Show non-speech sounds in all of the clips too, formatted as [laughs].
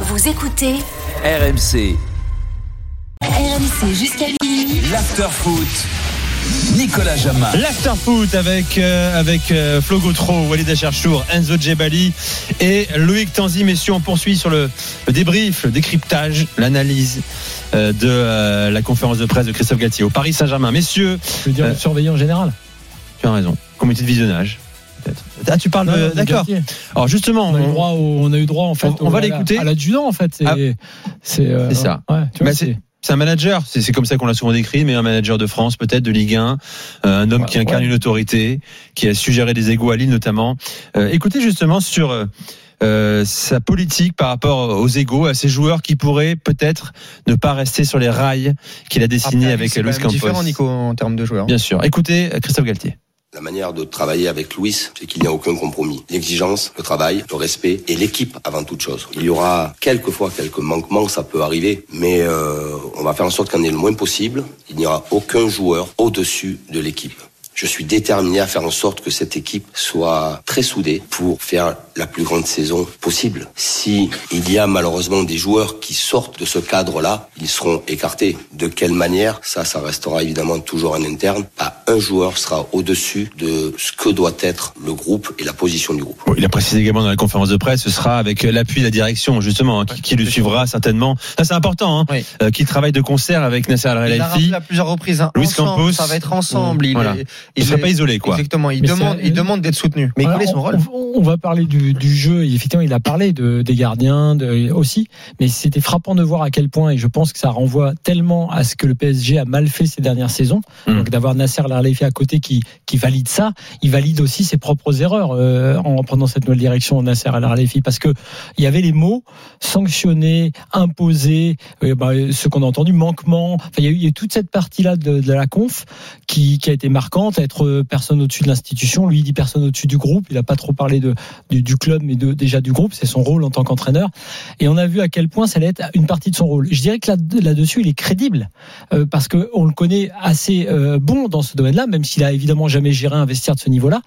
Vous écoutez RMC, RMC jusqu'à minuit. l'after-foot. Nicolas Jamin. L'afterfoot avec euh, avec euh, Flo Gautreau, Walid Acharchour, Enzo Djebali et Loïc Tanzi. Messieurs, on poursuit sur le, le débrief, le décryptage, l'analyse euh, de euh, la conférence de presse de Christophe Galtier au Paris Saint-Germain. Messieurs, Je veux dire, Euh, le surveillant général. tu as raison. Comité de visionnage. Peut-être. Ah, tu parles de. D'accord. Galtier. Alors justement, On a eu on- droit, au- on a eu droit en fait. On- on au- va l'écouter. À l'adjudant en fait. C'est Ah. c'est euh, C'est ça. Ouais, tu vois, Bah, c'est- c'est un manager, c'est c'est comme ça qu'on l'a souvent décrit, mais un manager de France, peut-être de Ligue 1, euh, un homme Ouais, qui incarne ouais. une autorité, qui a suggéré des égaux à Lille notamment. Euh, écoutez justement sur euh, sa politique par rapport aux égaux, à ces joueurs qui pourraient peut-être ne pas rester sur les rails qu'il a dessinés avec c'est Luis quand même différent, Campos. Nico, en termes de joueurs. Bien sûr. Écoutez Christophe Galtier. La manière de travailler avec Louis, c'est qu'il n'y a aucun compromis. L'exigence, le travail, le respect et l'équipe avant toute chose. Il y aura quelquefois quelques manquements, ça peut arriver, mais euh, on va faire en sorte qu'il y ait le moins possible. Il n'y aura aucun joueur au-dessus de l'équipe. Je suis déterminé à faire en sorte que cette équipe soit très soudée pour faire la plus grande saison possible. Si il y a malheureusement des joueurs qui sortent de ce cadre-là, ils seront écartés. De quelle manière? Ça, ça restera évidemment toujours en interne. Pas un joueur sera au-dessus de ce que doit être le groupe et la position du groupe. Il a précisé également dans la conférence de presse, ce sera avec l'appui de la direction justement, hein, qui, qui le suivra certainement. Ça c'est important, hein, Oui. euh, qu'il travaille de concert avec Nasser Al Il Khelaifi. à plusieurs reprises. Hein. Luis Ensemble, Campos. ça va être ensemble. Il, Voilà. est- Il ne il serait pas isolé quoi. Exactement. Il Mais demande, il d'être soutenu. Mais Alors, est son on, rôle on- on va parler du, du jeu. et Effectivement, il a parlé de, des gardiens de, aussi, mais c'était frappant de voir à quel point, et je pense que ça renvoie tellement à ce que le PSG a mal fait ces dernières saisons. Mm. Donc d'avoir Nasser Larlefi à côté qui, qui valide ça, il valide aussi ses propres erreurs euh, en prenant cette nouvelle direction, Nasser Larlefi, parce que il y avait les mots sanctionner, imposer, euh, bah, ce qu'on a entendu, manquement. Enfin, il y a eu, il y a eu toute cette partie-là de, de la conf qui, qui a été marquante, être euh, personne au-dessus de l'institution. Lui, il dit personne au-dessus du groupe. Il n'a pas trop parlé de, du, club, mais déjà du groupe. C'est son rôle en tant qu'entraîneur. Et on a vu à quel point ça allait être une partie de son rôle. Je dirais que là- là-dessus, il est crédible euh, parce que on le connaît assez euh, bon dans ce domaine-là, même s'il a évidemment jamais géré un vestiaire de ce niveau-là.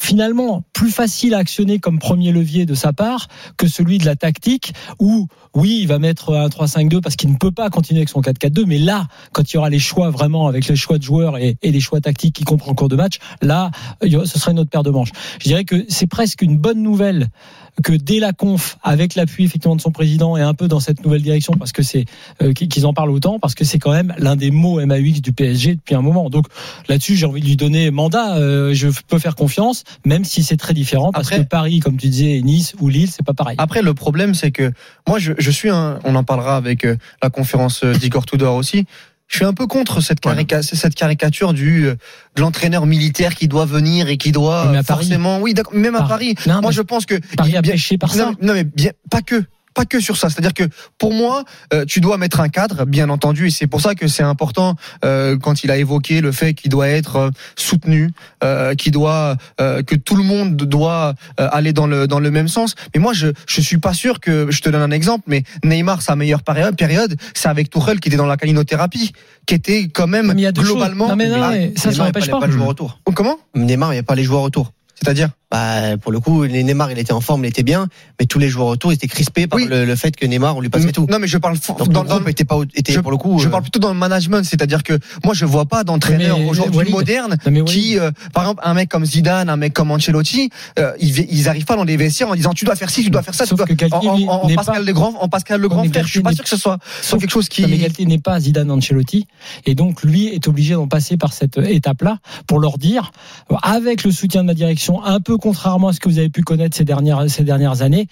Finalement, plus facile à actionner comme premier levier de sa part que celui de la tactique où, oui, il va mettre un 3-5-2 parce qu'il ne peut pas continuer avec son 4-4-2, mais là, quand il y aura les choix vraiment avec les choix de joueurs et les choix tactiques qui comprend en cours de match, là, ce sera une autre paire de manches. Je dirais que c'est presque une bonne nouvelle que dès la conf, avec l'appui effectivement de son président et un peu dans cette nouvelle direction, parce que c'est euh, qu'ils en parlent autant, parce que c'est quand même l'un des mots MAUX du PSG depuis un moment. Donc là-dessus, j'ai envie de lui donner mandat. euh, je peux faire confiance, même si c'est très différent, parce Après- que Paris, comme tu disais, Nice ou Lille, c'est pas pareil. Après, le problème, c'est que moi, je, je suis un, on en parlera avec euh, la conférence d'Igor Tudor aussi. Je suis un peu contre cette, carica- cette caricature du euh, de l'entraîneur militaire qui doit venir et qui doit Oui, mais à euh, Paris. forcément, oui, même à Par- Paris. Non, Moi, je pense que Paris a bien- pêché par non, ça. non, mais bien, pas que. Pas que sur ça. C'est-à-dire que pour moi, euh, tu dois mettre un cadre, bien entendu, et c'est pour ça que c'est important euh, quand il a évoqué le fait qu'il doit être euh, soutenu, euh, qu'il doit, euh, que tout le monde doit euh, aller dans le dans le même sens. Mais moi, je je suis pas sûr que. Je te donne un exemple, mais Neymar, sa meilleure période, période, c'est avec Tourelle qui était dans la calinothérapie, qui était quand même Mais il y a deux globalement. choses. Non, mais non, mais ça, ça Neymar, pas. pas les joueurs autour. Comment? Neymar, il n'y a pas les joueurs autour. C'est-à-dire Bah, pour le coup, Neymar, il était en forme, il était bien, mais tous les joueurs autour, ils étaient crispés par Oui. le, le fait que Neymar, on lui passait tout. Non, mais je parle Donc dans, le dans- groupe était pas, était je, pour le coup. je euh, parle plutôt dans le management, c'est-à-dire que moi je vois pas d'entraîneur aujourd'hui moderne Non, qui, euh, par exemple, un mec comme Zidane, un mec comme Ancelotti, euh, ils, ils arrivent pas dans les vestiaires en disant tu dois faire ci, tu dois faire ça, tu dois que en, en- en n'est Pascal pas- le grand, en Pascal le grand frère. Je suis pas sûr que ce soit, soit Sauf- quelque chose qui. Non, mais Galtier n'est pas Zidane Ancelotti et donc lui est obligé d'en passer par cette étape-là pour leur dire, avec le soutien de ma direction, un peu contrairement à ce que vous avez pu connaître ces dernières ces dernières années.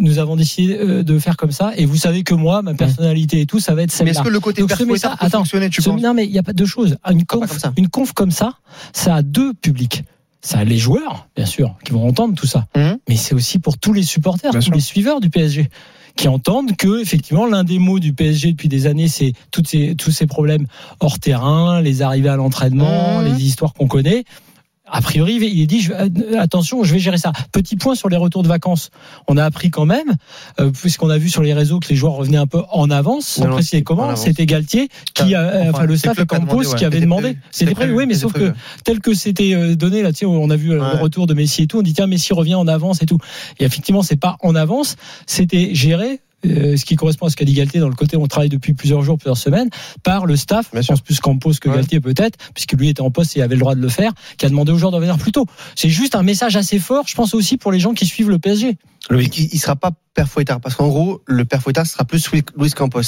Nous avons décidé euh, de faire comme ça, et vous savez que moi, ma personnalité et tout, ça va être mais celle-là. est-ce que le côté Donc, ce message- peut attends, fonctionner, tu Ce- penses non, mais il n'y a pas deux choses. Une pas conf, comme ça. une conf comme ça, ça a deux publics. Ça a les joueurs, bien sûr, qui vont entendre tout ça. Mhm. Mais c'est aussi pour tous les supporters, Bien tous sûr. les suiveurs du PSG qui entendent que effectivement l'un des mots du PSG depuis des années c'est toutes ces tous ces problèmes hors terrain, les arrivées à l'entraînement, Mhm. les histoires qu'on connaît. A priori, il est dit je- euh, attention, je vais gérer ça. Petit point sur les retours de vacances. On a appris quand même, euh, puisqu'on a vu sur les réseaux que les joueurs revenaient un peu en avance, sans Non, préciser comment. C'était Galtier qui, a, Enfin, enfin le staff et Campos demandé, ouais. qui avait demandé. C'était prévu, oui, mais sauf que tel que c'était euh, donné là, tu sais, on a vu euh, Ouais. le retour de Messi et tout, on dit tiens Messi revient en avance et tout. Et effectivement, c'est pas en avance, c'était géré. Euh, ce qui correspond à ce qu'a dit Galtier dans le côté où on travaille depuis plusieurs jours, plusieurs semaines, par le staff, Bien je sûr. pense plus Campos que Ouais. Galtier peut-être, puisque lui était en poste et avait le droit de le faire, qui a demandé aux joueurs de revenir plus tôt. C'est juste un message assez fort, je pense aussi pour les gens qui suivent le PSG. il, il sera pas père Fouettard parce qu'en gros le père Fouettard sera plus Luis- Luis Campos.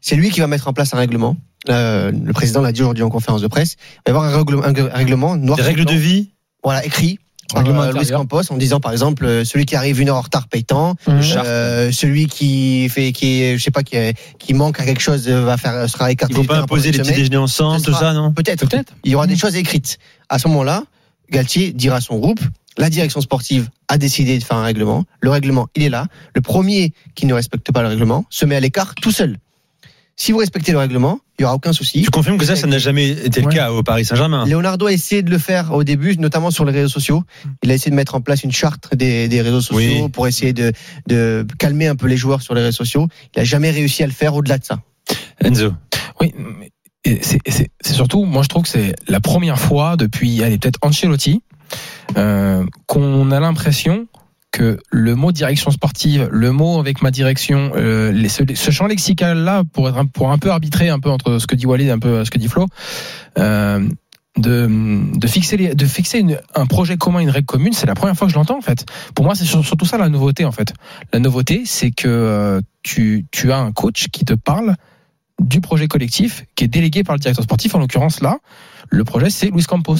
C'est lui qui va mettre en place un règlement. Euh, le président l'a dit aujourd'hui en conférence de presse. Il va y avoir un, règle- un règlement noir Des règles blanc. de vie Voilà écrit. Euh, Luis intérieur. Campos en disant par exemple euh, celui qui arrive une heure en retard paye tant, charte. euh, celui qui fait qui est, je sais pas qui, est- qui manque à quelque chose va faire sera écarté. Il faut du pas imposer les petits déjeuners ensemble, tout ça, non Peut-être. Peut-être. Il y aura des choses écrites. À ce moment-là, Galtier dira à son groupe, la direction sportive a décidé de faire un règlement. Le règlement, il est là. Le premier qui ne respecte pas le règlement se met à l'écart tout seul. Si vous respectez le règlement, il y aura aucun souci. Tu confirmes que ça, ça n'a jamais été le Ouais. cas au Paris Saint-Germain Leonardo a essayé de le faire au début, notamment sur les réseaux sociaux. Il a essayé de mettre en place une charte des, des réseaux sociaux Oui. pour essayer de, de calmer un peu les joueurs sur les réseaux sociaux. Il a jamais réussi à le faire au-delà de ça. Enzo. Oui, c'est surtout, moi je trouve que c'est la première fois depuis, allez, peut-être Ancelotti, euh, qu'on a l'impression que le mot direction sportive, le mot avec ma direction, euh, ce, ce champ lexical là pour être un, pour un peu arbitrer un peu entre ce que dit Walid et un peu ce que dit Flo, euh, de, de fixer les, de fixer une- un projet commun, une règle commune, c'est la première fois que je l'entends en fait. Pour moi, c'est sur- surtout ça la nouveauté en fait. La nouveauté, c'est que euh, tu, tu as un coach qui te parle du projet collectif qui est délégué par le directeur sportif. En l'occurrence, là, le projet, c'est Luis Campos.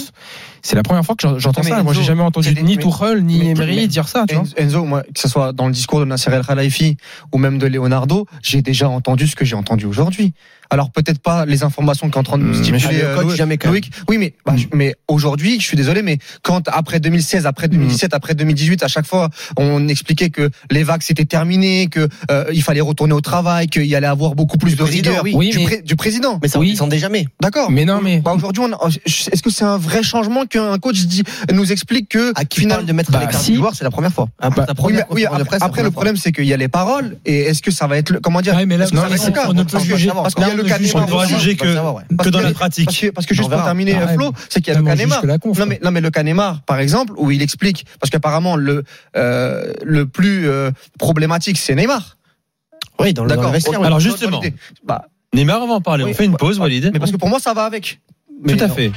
C'est la première fois que j'en- j'entends ça. Moi, Enzo, j'ai jamais entendu ni Tuchel, ni mais- Emery mais- dire ça. Tu vois. Enzo, Enzo, moi, que ce soit dans le discours de Nasser El Khalifi ou même de Leonardo, j'ai déjà entendu ce que j'ai entendu aujourd'hui. Alors peut-être pas les informations qu'est en train de nous Hum, stipuler euh, coach, jamais. Loïc. Oui, mais bah, je- mais aujourd'hui, je suis désolé, mais quand après 2016, après 2017, après 2018, à chaque fois, on expliquait que les vagues c'était terminé, que euh, il fallait retourner au travail, qu'il y allait avoir beaucoup plus de rigueur oui. Oui, du, mais- pré- du président. Mais ça, Oui. on descendait jamais. D'accord. Mais non, mais Bah aujourd'hui, on a- est-ce que c'est un vrai changement qu'un coach dit, nous explique que À qui finalement- parle de mettre Bah, à l'écart si. du joueur, c'est la première fois. Après, Bah, première mais- oui, après, presse, le problème c'est qu'il y a les paroles et est-ce que ça va être le, comment dire Ouais, mais là, non, mais cas on ne peut juger. parce qu'il y a le on Neymar On ne pourra juger on que, dans la pratique. Parce que, juste On pour terminer, Ah Flo, c'est qu'il y a le on conf, Non mais, non mais le cas Neymar, par exemple, où il explique, parce qu'apparemment le euh, le plus euh, problématique c'est Neymar. Oui, dans le, dans le D'accord. vestiaire. Alors, justement. Bah, Neymar, on va en parler. Oui, on fait une bah, pause, Walid. mais parce que pour moi ça va avec. Mais Tout à non. fait.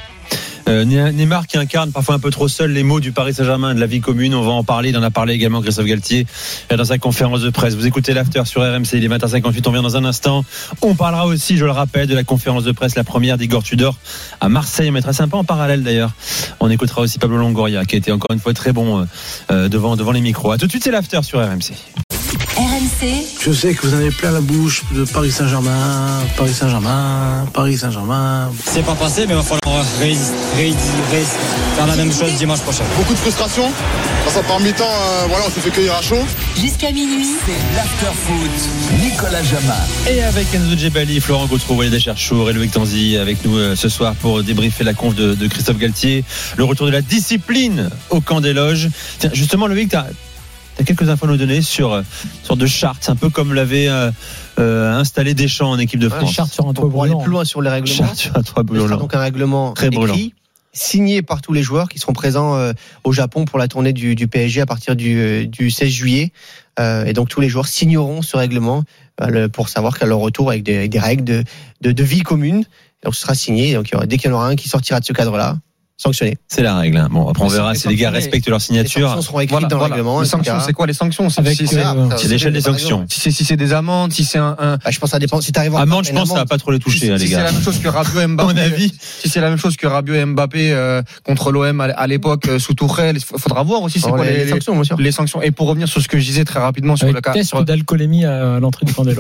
Euh, Neymar qui incarne parfois un peu trop seul les mots du Paris Saint-Germain, de la vie commune. On va en parler. Il en a parlé également Christophe Galtier euh, dans sa conférence de presse. Vous écoutez l'after sur RMC. Il est 20h58. On vient dans un instant. On parlera aussi, je le rappelle, de la conférence de presse, la première d'Igor Tudor à Marseille. On mettra ça un peu en parallèle d'ailleurs. On écoutera aussi Pablo Longoria qui a été encore une fois très bon euh, euh, devant, devant les micros. À tout de suite, c'est l'after sur RMC. Je sais que vous en avez plein la bouche de Paris Saint-Germain, Paris Saint-Germain, Paris Saint-Germain. C'est pas passé, mais il va falloir rééditer, faire la même chose dimanche prochain. Beaucoup de frustration. Sa première mi-temps, euh, voilà, on s'est fait cueillir à chaud. jusqu'à minuit. C'est l'after-foot. Nicolas Jamin. Et avec Enzo Djebali, Florent Gautreau, Walid Cherchour et Loïc Tanzi avec nous euh, ce soir pour débriefer la conf de, de Christophe Galtier. Le retour de la discipline au camp des loges. Tiens, justement, Loïc, tu as, quelques infos à nous donner sur euh, une sorte de charte, un peu comme l'avait euh, euh, installé Deschamps en équipe de France. chartes sur un toit Pour aller brûlant. plus loin sur les règlements, Charte sur un toit brûlant. donc un règlement Très brûlant. écrit, signé par tous les joueurs qui seront présents euh, au Japon pour la tournée du, du PSG à partir du, euh, du 16 juillet. Euh, et donc tous les joueurs signeront ce règlement euh, le- pour savoir qu'à leur retour avec des, avec des règles de, de, de vie commune. Donc ce sera signé. Donc il y aura, dès qu'il y en aura un qui sortira de ce cadre-là, sanctionné. C'est la règle. hein. Bon, après on verra c'est- si les gars respectent leur Les signature. sanctions seront écrites Voilà, dans le règlement. Les sanctions, c'est quoi les sanctions C'est si c'est euh, C'est l'échelle des sanctions. si c'est si c'est des amendes, si c'est un, un- Bah, je pense que ça dépend. Si t'arrives en Amende, je pense, ça va pas trop les si, toucher, hein, si les c'est gars. la même chose que Rabiot [laughs] Mbappé. mon avis. Si c'est la même chose que Rabiot et Mbappé euh, contre l'OM à, l'époque euh, sous Tourelle, il faudra voir aussi c'est Alors, quoi les, les, les sanctions, les sanctions. Et pour revenir sur ce que je disais très rapidement sur le cas, test sur- d'alcoolémie à l'entrée du camp des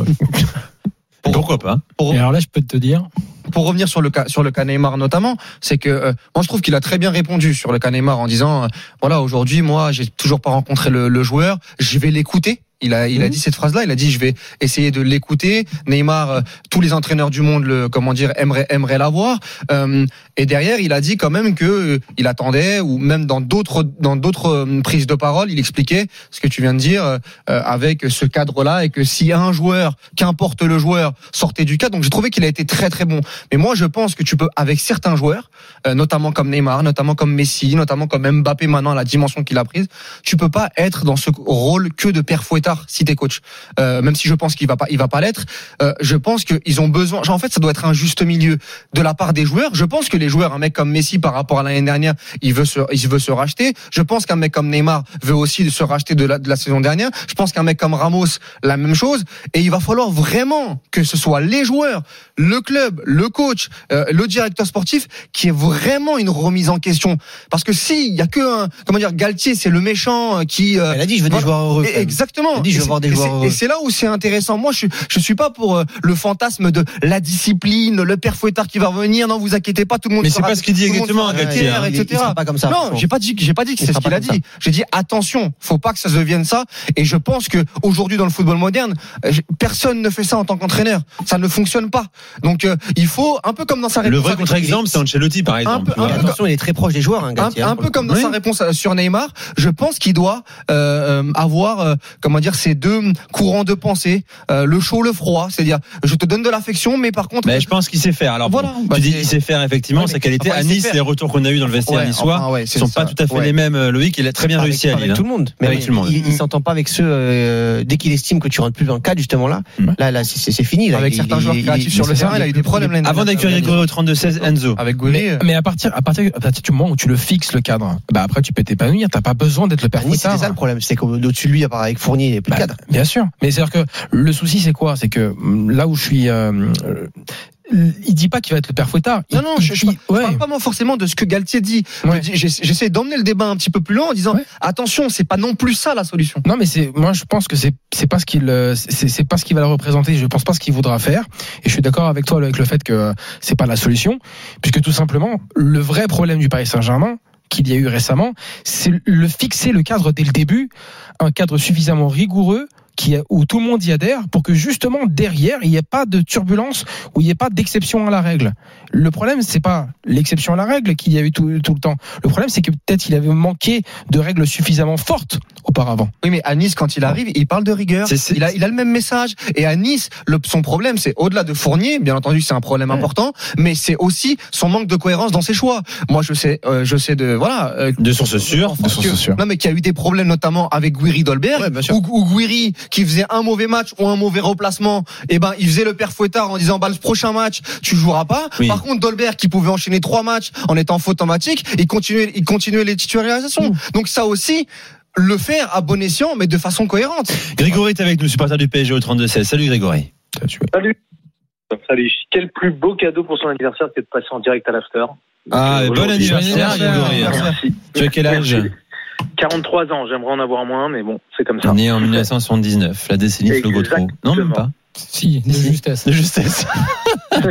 Pourquoi pas pour, Et alors là, je peux te dire, pour revenir sur le cas sur le cas Neymar notamment, c'est que euh, moi je trouve qu'il a très bien répondu sur le cas Neymar en disant euh, voilà aujourd'hui moi j'ai toujours pas rencontré le, le joueur, je vais l'écouter. Il a, il a dit cette phrase-là. Il a dit, je vais essayer de l'écouter. Neymar, euh, tous les entraîneurs du monde, le, comment dire, aimeraient, aimeraient l'avoir. Euh, Et derrière, il a dit quand même que euh, il attendait, ou même dans d'autres dans d'autres prises de parole, il expliquait ce que tu viens de dire euh, avec ce cadre-là, et que si un joueur, qu'importe le joueur, sortait du cadre, donc j'ai trouvé qu'il a été très très bon. Mais moi, je pense que tu peux, avec certains joueurs, notamment comme Neymar, notamment comme Messi, notamment comme Mbappé maintenant la dimension qu'il a prise, tu peux pas être dans ce rôle que de père fouettard si t'es coach. Euh, même si je pense qu'il va pas, il va pas l'être. Euh, je pense qu'ils ont besoin. Genre, en fait, ça doit être un juste milieu de la part des joueurs. Je pense que les joueurs, un mec comme Messi par rapport à l'année dernière, il veut se, il veut se racheter. Je pense qu'un mec comme Neymar veut aussi se racheter de la, de la saison dernière. Je pense qu'un mec comme Ramos, la même chose. Et il va falloir vraiment que ce soit les joueurs, le club, le coach, euh, le directeur sportif, qui est vraiment une remise en question. Parce que si il y a que un, comment dire, Galtier, c'est le méchant euh, qui. Elle a dit, je veux des voilà. joueurs heureux. Exactement. Dit, je veux voir des c'est- joueurs et c'est- là où c'est intéressant. Moi, je je suis pas pour euh, le fantasme de la discipline, le père fouettard qui va revenir. Non, vous inquiétez pas, tout le monde. Mais c'est pas ce qu'il dit le exactement, Galtier, hein. Il- il etc. pas comme ça, Non, j'ai pas dit, j'ai pas dit que c'est ce qu'il a dit. J'ai dit attention, faut pas que ça devienne ça. Et je pense que aujourd'hui dans le football moderne, euh, personne ne fait ça en tant qu'entraîneur. Ça ne fonctionne pas. Donc euh, il faut un peu comme dans sa Le réponse vrai avec- contre-exemple, c'est Ancelotti, par exemple. peu- tu vois. un peu- Attention, il est très proche des joueurs, hein, un, Galtier. un peu comme dans Oui. sa réponse sur Neymar, je pense qu'il doit euh, avoir comment dire ces deux courants de pensée, euh, le chaud, le froid, c'est-à-dire je te donne de l'affection, mais par contre Mais je pense qu'il sait faire. Alors, Voilà. bon, Bah, tu dis c'est- qu'il sait faire effectivement Ouais, sa qualité. enfin, à Nice, les retours qu'on a eu dans le vestiaire Ouais, niçois enfin, ouais, ne c'est sont ça. pas tout à fait Ouais. les mêmes. euh, Loïc, il a très bien Avec- réussi à avec Lille. tout le monde. Mais Avec tout le monde. Il, il s'entend pas avec ceux euh, dès qu'il estime que tu rentres plus dans le cadre justement là. Ouais. Là, là, c'est- c'est c'est fini. Là. avec Il- certains il- joueurs il- créatifs sur le c'est terrain, il a eu des problèmes l'année Avant d'accueillir Grégory au 32-16, Enzo. avec Goulet. Mais à partir, à partir, à partir du moment où tu le fixes le cadre, bah après tu peux t'épanouir. T'as pas besoin d'être le père c'était fouettard. ça le problème, c'est qu'au-dessus de lui, à part avec Fournier, plus Bah, cadre. Bien sûr. Mais c'est-à-dire que le souci, c'est quoi? C'est que hum, là où je suis. euh, euh, il dit pas qu'il va être le père fouettard. Il- Non, non, je, je, il- je ouais. parle pas forcément de ce que Galtier dit. Je Ouais. J'essaie d'emmener le débat un petit peu plus loin en disant Ouais. attention, c'est pas non plus ça la solution. Non, mais c'est moi je pense que c'est c'est pas ce qu'il euh, c'est c'est pas ce qu'il va le représenter. Je pense pas ce qu'il voudra faire. Et je suis d'accord avec toi avec le fait que euh, c'est pas la solution, puisque tout simplement le vrai problème du Paris Saint-Germain qu'il y a eu récemment, c'est le fixer le cadre dès le début, un cadre suffisamment rigoureux qui où tout le monde y adhère pour que justement derrière il n'y ait pas de turbulence où il n'y ait pas d'exception à la règle. Le problème c'est pas l'exception à la règle qu'il y a eu tout, tout le temps. Le problème c'est que peut-être il avait manqué de règles suffisamment fortes auparavant. Oui, mais à Nice, quand il arrive, il parle de rigueur. Il, a, il a le même message. Et à Nice, le, son problème, c'est au-delà de Fournier, bien entendu, c'est un problème important, mais c'est aussi son manque de cohérence dans ses choix. Moi, je sais, euh, je sais de voilà. euh, De sources sûres. De sources que- sûres. Non, mais qu'il y a eu des problèmes notamment avec Guiri Dolberg, Ouais, bien sûr. où, où Guiri, qui faisait un mauvais match ou un mauvais replacement, et ben il faisait le père fouettard en disant bah le prochain match tu joueras pas. Oui. Par contre Dolberg qui pouvait enchaîner trois matchs en étant faute automatique, il continuait, il continuait les titularisations. Donc ça aussi. Le faire à bon escient, mais de façon cohérente. Grégory est avec nous, supporter du PSG au 32-16. Salut Grégory. Salut. Salut. Quel plus beau cadeau pour son anniversaire que de passer en direct à l'after. Ah, bon anniversaire, Grégory. Merci. Tu as quel âge Merci. 43 ans, j'aimerais en avoir moins, mais bon, c'est comme ça. Né en 1979, la décennie de Flo Gautreau. Non, même pas. Si, de justesse. De justesse. [laughs]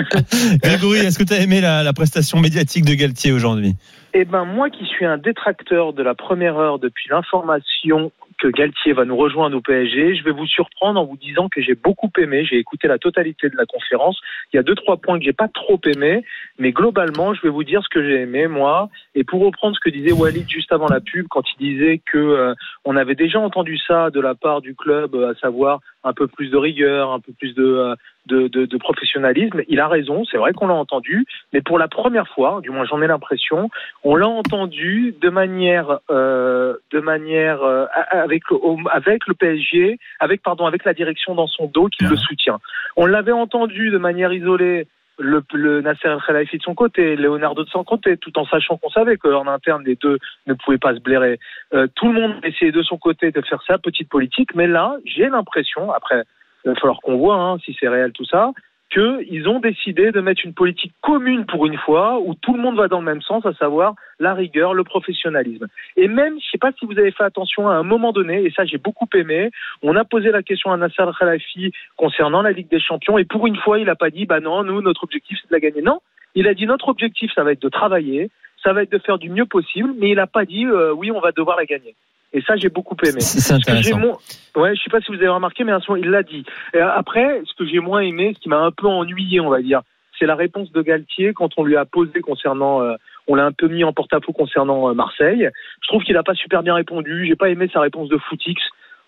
Grégory, est-ce que tu as aimé la, la prestation médiatique de Galtier aujourd'hui? Eh ben, moi qui suis un détracteur de la première heure depuis l'information que Galtier va nous rejoindre au PSG, je vais vous surprendre en vous disant que j'ai beaucoup aimé. J'ai écouté la totalité de la conférence. Il y a deux trois points que j'ai pas trop aimé, mais globalement, je vais vous dire ce que j'ai aimé moi. Et pour reprendre ce que disait Walid juste avant la pub, quand il disait que euh, on avait déjà entendu ça de la part du club, euh, à savoir un peu plus de rigueur, un peu plus de euh, de, de, de professionnalisme. Il a raison, c'est vrai qu'on l'a entendu, mais pour la première fois, du moins j'en ai l'impression, on l'a entendu de manière, euh, de manière euh, avec avec le PSG, avec pardon, avec la direction dans son dos qui le soutient. On l'avait entendu de manière isolée. Le, le Nasser El de son côté, Leonardo de son côté, tout en sachant qu'on savait qu'en interne les deux ne pouvaient pas se blairer. Euh, tout le monde essayait de son côté de faire sa petite politique, mais là, j'ai l'impression, après, il va falloir qu'on voit hein, si c'est réel tout ça, qu'ils ont décidé de mettre une politique commune pour une fois, où tout le monde va dans le même sens, à savoir la rigueur, le professionnalisme. Et même, je sais pas si vous avez fait attention à un moment donné, et ça j'ai beaucoup aimé, on a posé la question à Nasser Khalafi concernant la Ligue des Champions, et pour une fois, il a pas dit, bah non, nous, notre objectif c'est de la gagner. Non, il a dit, notre objectif, ça va être de travailler, ça va être de faire du mieux possible, mais il a pas dit, euh, oui, on va devoir la gagner. Et ça, j'ai beaucoup aimé. C'est intéressant. moins- Ouais, je sais pas si vous avez remarqué, mais moment, il l'a dit. Et après, ce que j'ai moins aimé, ce qui m'a un peu ennuyé, on va dire, c'est la réponse de Galtier quand on lui a posé concernant, euh, on l'a un peu mis en porte-à-faux concernant euh, Marseille. Je trouve qu'il n'a pas super bien répondu. J'ai pas aimé sa réponse de footix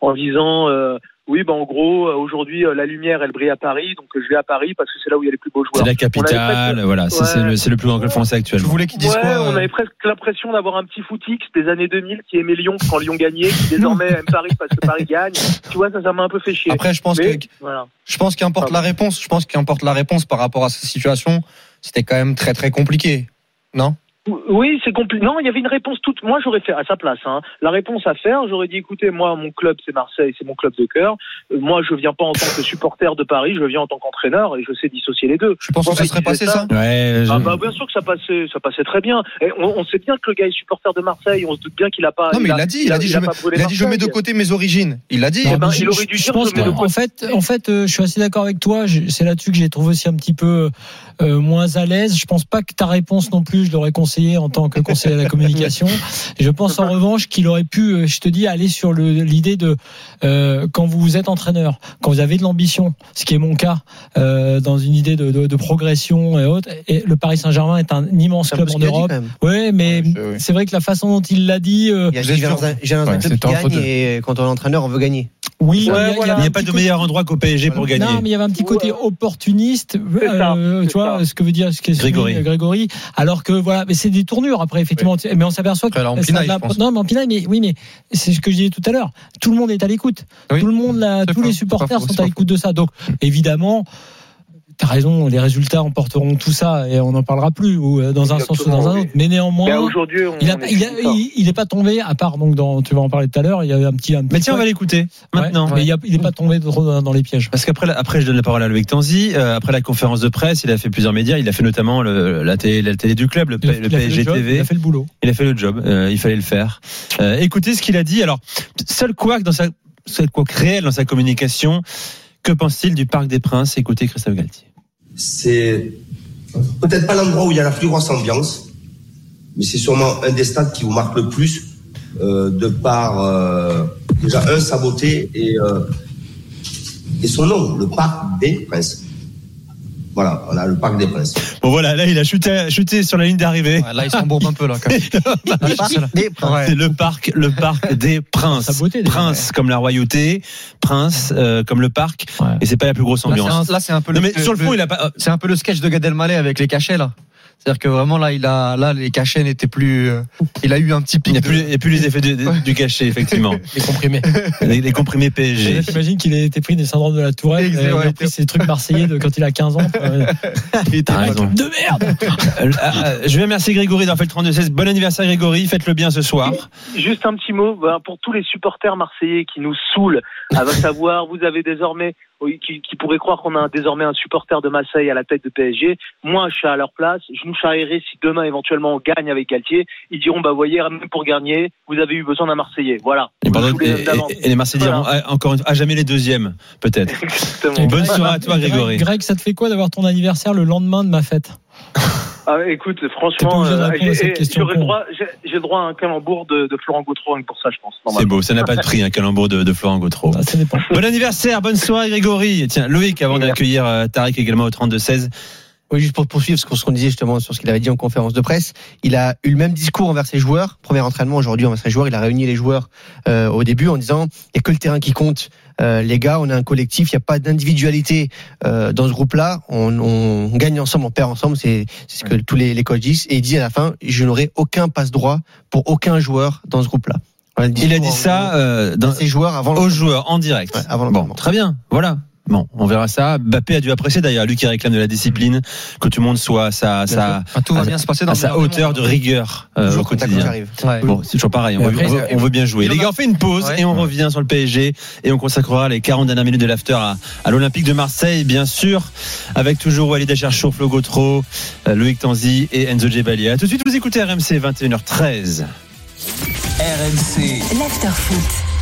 en disant euh, oui, bah en gros, euh, aujourd'hui euh, la lumière elle brille à Paris, donc euh, je vais à Paris parce que c'est là où il y a les plus beaux C'est joueurs. la On avait capitale, presque- voilà. C'est le, c'est le plus grand club français actuellement. Je voulais qu'ils disent Ouais, quoi euh, on avait presque l'impression d'avoir un petit footix des années 2000 qui aimait Lyon quand Lyon gagnait, qui [laughs] désormais aime Paris parce que Paris gagne. Tu vois, ça, ça m'a un peu fait chier. Après, je pense Mais, que voilà. je pense qu'importe la réponse. Je pense qu'importe la réponse par rapport à cette situation, c'était quand même très très compliqué. Non? Oui, c'est compliqué. Non, il y avait une réponse toute. Moi, j'aurais fait à sa place. Hein, la réponse à faire, j'aurais dit écoutez, moi, mon club, c'est Marseille, c'est mon club de cœur. Euh, Moi, je viens pas en tant que supporter de Paris, je viens en tant qu'entraîneur et je sais dissocier les deux. Tu penses que ça serait passé ça Ouais, je- Ah bah bien sûr que ça passait, ça passait très bien. Et on, on sait bien que le gars est supporter de Marseille. On se doute bien qu'il a pas. Non, mais il l'a dit. Il a dit, je a il a dit, je mets de côté mes origines. Il l'a dit. Eh ben, il je- aurait dû je dire, pense je mets de que, côté. en fait, en fait, euh, je suis assez d'accord avec toi. Je- C'est là-dessus que j'ai trouvé aussi un petit peu euh, moins à l'aise. Je pense pas que ta réponse non plus, je l'aurais conseillé en tant que conseiller à la communication. [laughs] Je pense en revanche qu'il aurait pu, euh, je te dis, aller sur l'idée de euh, quand vous êtes entraîneur, quand vous avez de l'ambition, ce qui est mon cas, euh, dans une idée de, de- de progression et autres. Et le Paris Saint-Germain est un immense club en Europe. Ouais, mais Ouais, c'est- vrai que la façon dont il l'a dit. euh, Il y a Vous êtes j'ai un, un Ouais, club qui entre gagne deux. et quand on est entraîneur, on veut gagner. Oui, Ouais, mais il voilà. N'y a pas de meilleur endroit qu'au PSG pour gagner. Non, mais il y avait un petit côté Ouais. opportuniste, ça, euh, tu vois, ça. ce que veut dire ce que Grégory. Grégory. Alors que voilà, mais c'est des tournures après, effectivement. Mais on s'aperçoit que en pinaille, n'a- je pense. non, mais en pinaille, mais oui, mais c'est ce que je disais tout à l'heure. Tout le monde est à l'écoute. Oui. Tout le monde, là, tous pas- les supporters pas sont à l'écoute de ça. Donc, évidemment. T'as raison, les résultats emporteront tout ça et on n'en parlera plus ou euh, dans un sens ou dans un autre. Mais Mais néanmoins, aujourd'hui, on il a, on est il, a, content. il, il est pas tombé à part donc dans, tu vas en parler tout à l'heure. Il y avait un petit, un petit Mais tiens, on va l'écouter Ouais, maintenant. mais il, a- il est pas tombé trop dans, dans les pièges. Parce qu'après, après, je donne la parole à Loïc Tanzi. Euh, après la conférence de presse, il a fait plusieurs médias. Il a fait notamment le- la, télé, la télé du club, le, Il a- P- le il a fait PSG job, TV. Il a fait le boulot. Il a fait le job. euh, il fallait le faire. Euh, écoutez ce qu'il a dit. Alors, seul couac dans sa, seul couac réel dans sa communication. Que pense-t-il du Parc des Princes? Écoutez Christophe Galtier. C'est peut-être pas l'endroit où il y a la plus grosse ambiance, mais c'est sûrement un des stades qui vous marque le plus euh, de par euh, déjà un sa euh, et son nom, le Parc des Princes. Voilà, a le Parc des Princes. Bon voilà, là il a chuté, chuté sur la ligne d'arrivée. Ouais, Là, ils s'embourbent un peu là. Quand même. [laughs] Le parc des Princes. C'est le parc, le parc des princes. Beauté, déjà. prince comme la royauté, prince euh, comme le parc. Ouais. Et c'est pas la plus grosse ambiance. un- Là, c'est un peu non le- mais sur le fond, il a pas. C'est un peu le sketch de Gad Elmaleh avec les cachets là. C'est-à-dire que vraiment là, il a là les cachets n'étaient plus. euh, il a eu un petit Il pic. n'y a, de- plus- il y a plus les effets de- de- du cachet, effectivement. [laughs] Les comprimés. les, les comprimés PSG. là, T'imagines qu'il a été pris des syndromes de la Tourette, Exact, il a pris ses trucs marseillais de quand il a 15 ans. Euh, [laughs] T'as raison. de merde [laughs] Euh, euh, je vais remercier Grégory d'avoir fait le 32-16. Bon anniversaire Grégory, faites-le bien ce soir. Juste un petit mot ben, pour tous les supporters marseillais qui nous saoulent, à savoir, vous avez désormais, qui, qui pourraient croire qu'on a désormais un supporter de Marseille à la tête de PSG. Moi, je suis à leur place. Je nous charrierai si demain, éventuellement, on gagne avec Galtier. Ils diront, bah, voyez, même pour gagner, vous avez eu besoin d'un Marseillais. Voilà. Et, Vous pardon, saoulez et- d'avance. et- et les Marseillais diront ah, encore une fois, à jamais les deuxièmes, peut-être. [laughs] Exactement. Bonne soirée à toi Grégory. Greg, ça te fait quoi d'avoir ton anniversaire le lendemain de ma fête? Ah, écoute, franchement, euh, j'aurais droit, j'ai droit à un calembour de, de Florent Gautreau pour ça, je pense. C'est beau, ça n'a pas de prix, un calembour de, de Florent Gautreau. Ah, Ça dépend. Bon anniversaire, bonne soirée Grégory. Tiens, Loïc, avant d'accueillir euh, Tariq également au 32-16. Oui, juste pour poursuivre ce qu'on- ce qu'on disait justement sur ce qu'il avait dit en conférence de presse, il a eu le même discours envers ses joueurs. Premier entraînement aujourd'hui envers ses joueurs, il a réuni les joueurs euh, au début en disant il n'y a que le terrain qui compte. Euh, les gars, on est un collectif, il n'y a pas d'individualité euh, dans ce groupe-là. On, on gagne ensemble, on perd ensemble. C'est ce que tous les, les coachs disent. Et il dit à la fin, je n'aurai aucun passe droit pour aucun joueur dans ce groupe-là. Il a dit ça euh, dans dans, ses joueurs avant. aux joueurs en direct. Ouais, avant bon, très bien, voilà. Bon, on verra ça. Bappé a dû apprécier d'ailleurs, lui qui réclame de la discipline, que tout le monde soit à sa, sa, Enfin, tout va à- bien se passer dans à le sa meilleur des hauteur de rigueur euh, au quotidien. Ouais. Bon, c'est toujours pareil. On, Et veut, après, on veut- on veut bien jouer. Les gars, on fait une pause Ouais. et on revient sur le PSG et on consacrera les 40 dernières minutes de l'after à, à l'Olympique de Marseille, bien sûr, avec toujours Walid Acharchour, Flo Gautreau, euh, Loïc Tanzi et Enzo Djebali. A tout de suite, vous écoutez RMC 21h13. RMC, l'after foot.